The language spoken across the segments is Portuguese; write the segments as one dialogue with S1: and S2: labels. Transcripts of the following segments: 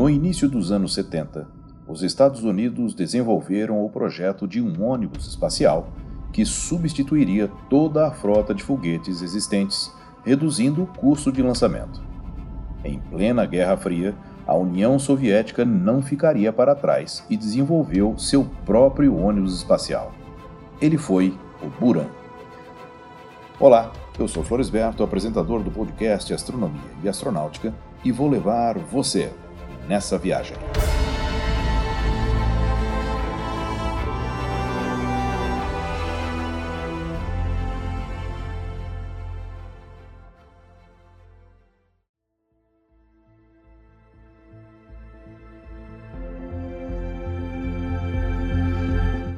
S1: No início dos anos 70, os Estados Unidos desenvolveram o projeto de um ônibus espacial que substituiria toda a frota de foguetes existentes, reduzindo o custo de lançamento. Em plena Guerra Fria, a União Soviética não ficaria para trás e desenvolveu seu próprio ônibus espacial. Ele foi o Buran. Olá, eu sou Floresberto, apresentador do podcast Astronomia e Astronáutica, e vou levar você nessa viagem.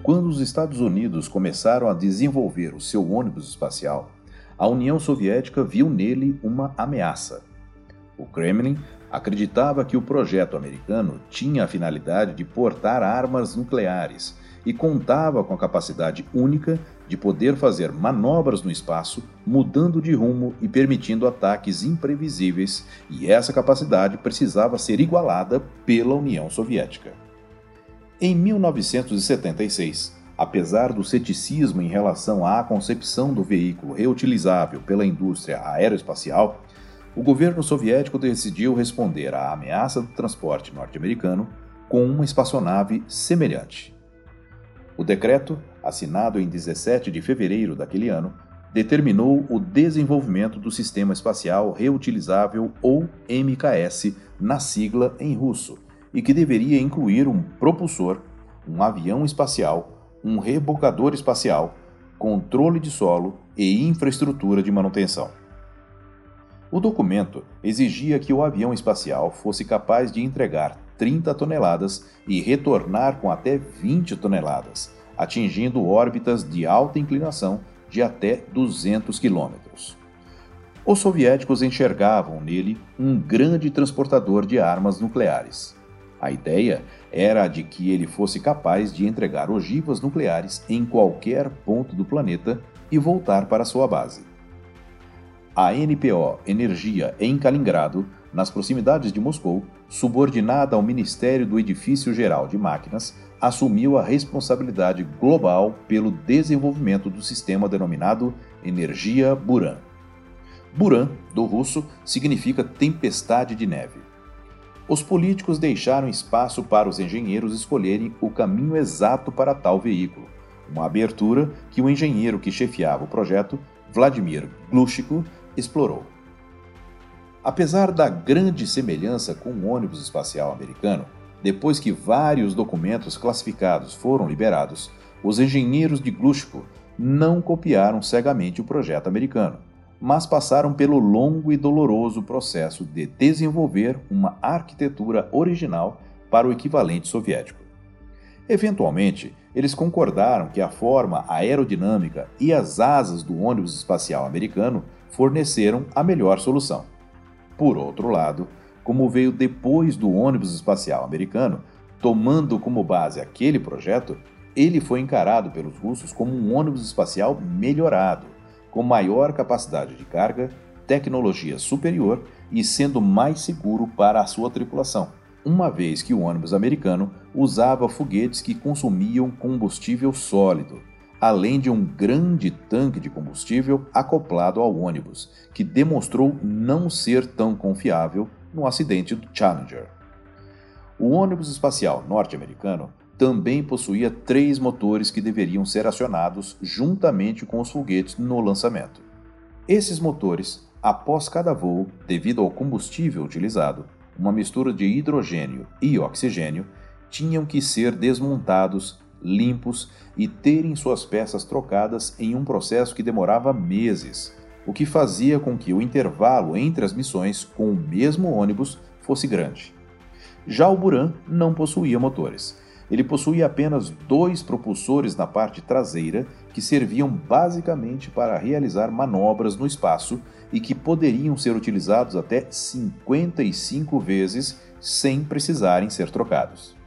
S1: Quando os Estados Unidos começaram a desenvolver o seu ônibus espacial, a União Soviética viu nele uma ameaça. O Kremlin acreditava que o projeto americano tinha a finalidade de portar armas nucleares e contava com a capacidade única de poder fazer manobras no espaço, mudando de rumo e permitindo ataques imprevisíveis, e essa capacidade precisava ser igualada pela União Soviética. Em 1976, apesar do ceticismo em relação à concepção do veículo reutilizável pela indústria aeroespacial, o governo soviético decidiu responder à ameaça do transporte norte-americano com uma espaçonave semelhante. O decreto, assinado em 17 de fevereiro daquele ano, determinou o desenvolvimento do Sistema Espacial Reutilizável ou MKS, na sigla em russo, e que deveria incluir um propulsor, um avião espacial, um rebocador espacial, controle de solo e infraestrutura de manutenção. O documento exigia que o avião espacial fosse capaz de entregar 30 toneladas e retornar com até 20 toneladas, atingindo órbitas de alta inclinação de até 200 quilômetros. Os soviéticos enxergavam nele um grande transportador de armas nucleares. A ideia era a de que ele fosse capaz de entregar ogivas nucleares em qualquer ponto do planeta e voltar para sua base. A NPO Energia em Kaliningrado, nas proximidades de Moscou, subordinada ao Ministério do Edifício Geral de Máquinas, assumiu a responsabilidade global pelo desenvolvimento do sistema denominado Energia Buran. Buran, do russo, significa tempestade de neve. Os políticos deixaram espaço para os engenheiros escolherem o caminho exato para tal veículo, uma abertura que o engenheiro que chefiava o projeto, Vladimir Glushko, explorou. Apesar da grande semelhança com o ônibus espacial americano, depois que vários documentos classificados foram liberados, os engenheiros de Glushko não copiaram cegamente o projeto americano, mas passaram pelo longo e doloroso processo de desenvolver uma arquitetura original para o equivalente soviético. Eventualmente, eles concordaram que a forma aerodinâmica e as asas do ônibus espacial americano forneceram a melhor solução. Por outro lado, como veio depois do ônibus espacial americano, tomando como base aquele projeto, ele foi encarado pelos russos como um ônibus espacial melhorado, com maior capacidade de carga, tecnologia superior e sendo mais seguro para a sua tripulação, uma vez que o ônibus americano usava foguetes que consumiam combustível sólido, além de um grande tanque de combustível acoplado ao ônibus, que demonstrou não ser tão confiável no acidente do Challenger. O ônibus espacial norte-americano também possuía três motores que deveriam ser acionados juntamente com os foguetes no lançamento. Esses motores, após cada voo, devido ao combustível utilizado, uma mistura de hidrogênio e oxigênio, tinham que ser desmontados limpos e terem suas peças trocadas em um processo que demorava meses, o que fazia com que o intervalo entre as missões com o mesmo ônibus fosse grande. Já o Buran não possuía motores. Ele possuía apenas dois propulsores na parte traseira que serviam basicamente para realizar manobras no espaço e que poderiam ser utilizados até 55 vezes sem precisarem ser trocados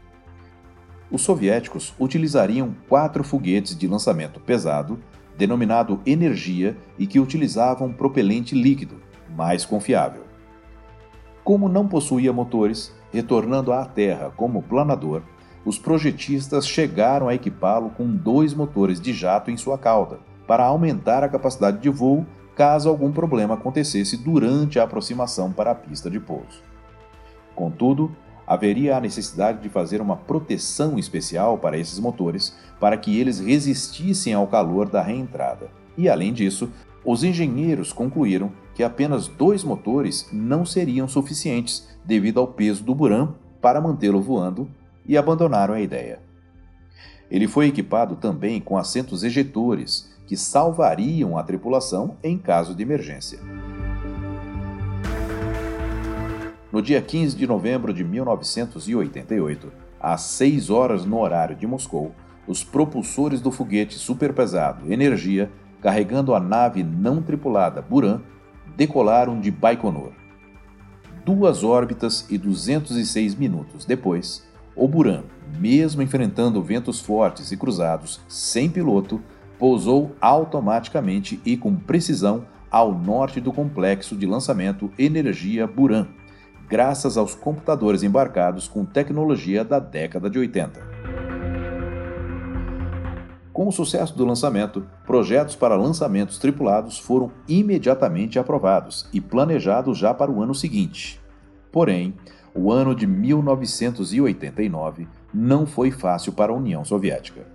S1: os soviéticos utilizariam quatro foguetes de lançamento pesado, denominado Energia, e que utilizavam propelente líquido, mais confiável. Como não possuía motores, retornando à Terra como planador, os projetistas chegaram a equipá-lo com dois motores de jato em sua cauda, para aumentar a capacidade de voo caso algum problema acontecesse durante a aproximação para a pista de pouso. Contudo, haveria a necessidade de fazer uma proteção especial para esses motores para que eles resistissem ao calor da reentrada. E além disso, os engenheiros concluíram que apenas dois motores não seriam suficientes devido ao peso do Buran para mantê-lo voando e abandonaram a ideia. Ele foi equipado também com assentos ejetores que salvariam a tripulação em caso de emergência. No dia 15 de novembro de 1988, às 6 horas no horário de Moscou, os propulsores do foguete superpesado Energia, carregando a nave não tripulada Buran, decolaram de Baikonur. Duas órbitas e 206 minutos depois, o Buran, mesmo enfrentando ventos fortes e cruzados, sem piloto, pousou automaticamente e com precisão ao norte do complexo de lançamento Energia Buran, graças aos computadores embarcados com tecnologia da década de 80. Com o sucesso do lançamento, projetos para lançamentos tripulados foram imediatamente aprovados e planejados já para o ano seguinte. Porém, o ano de 1989 não foi fácil para a União Soviética.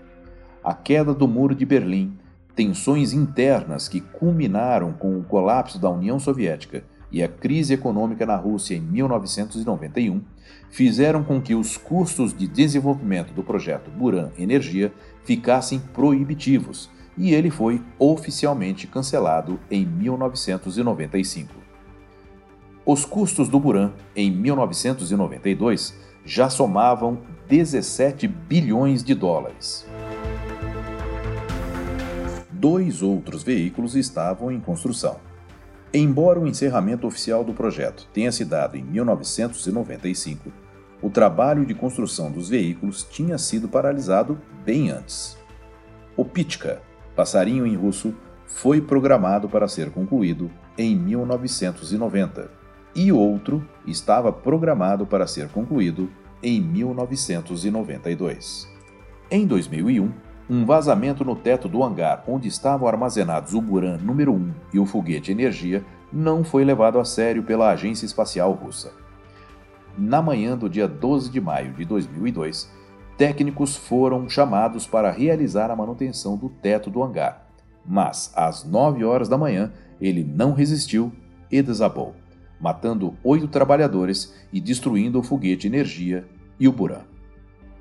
S1: A queda do Muro de Berlim, tensões internas que culminaram com o colapso da União Soviética e a crise econômica na Rússia em 1991 fizeram com que os custos de desenvolvimento do projeto Buran Energia ficassem proibitivos e ele foi oficialmente cancelado em 1995. Os custos do Buran em 1992 já somavam 17 bilhões de dólares. Dois outros veículos estavam em construção. Embora o encerramento oficial do projeto tenha se dado em 1995, o trabalho de construção dos veículos tinha sido paralisado bem antes. O Pitka, passarinho em russo, foi programado para ser concluído em 1990 e outro estava programado para ser concluído em 1992. Em 2001, um vazamento no teto do hangar onde estavam armazenados o Buran número 1 e o foguete Energia não foi levado a sério pela Agência Espacial Russa. Na manhã do dia 12 de maio de 2002, técnicos foram chamados para realizar a manutenção do teto do hangar, mas às 9 horas da manhã ele não resistiu e desabou, matando oito trabalhadores e destruindo o foguete Energia e o Buran.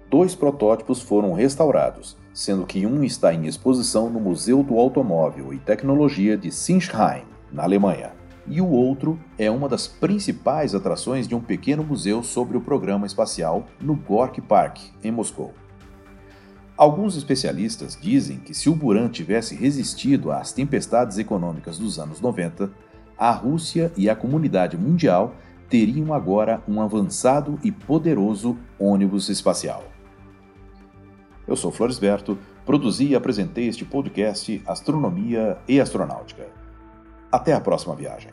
S1: Dois protótipos foram restaurados sendo que um está em exposição no Museu do Automóvel e Tecnologia de Sinsheim, na Alemanha, e o outro é uma das principais atrações de um pequeno museu sobre o programa espacial no Gorky Park, em Moscou. Alguns especialistas dizem que se o Buran tivesse resistido às tempestades econômicas dos anos 90, a Rússia e a comunidade mundial teriam agora um avançado e poderoso ônibus espacial. Eu sou Floresberto, produzi e apresentei este podcast Astronomia e Astronáutica. Até a próxima viagem.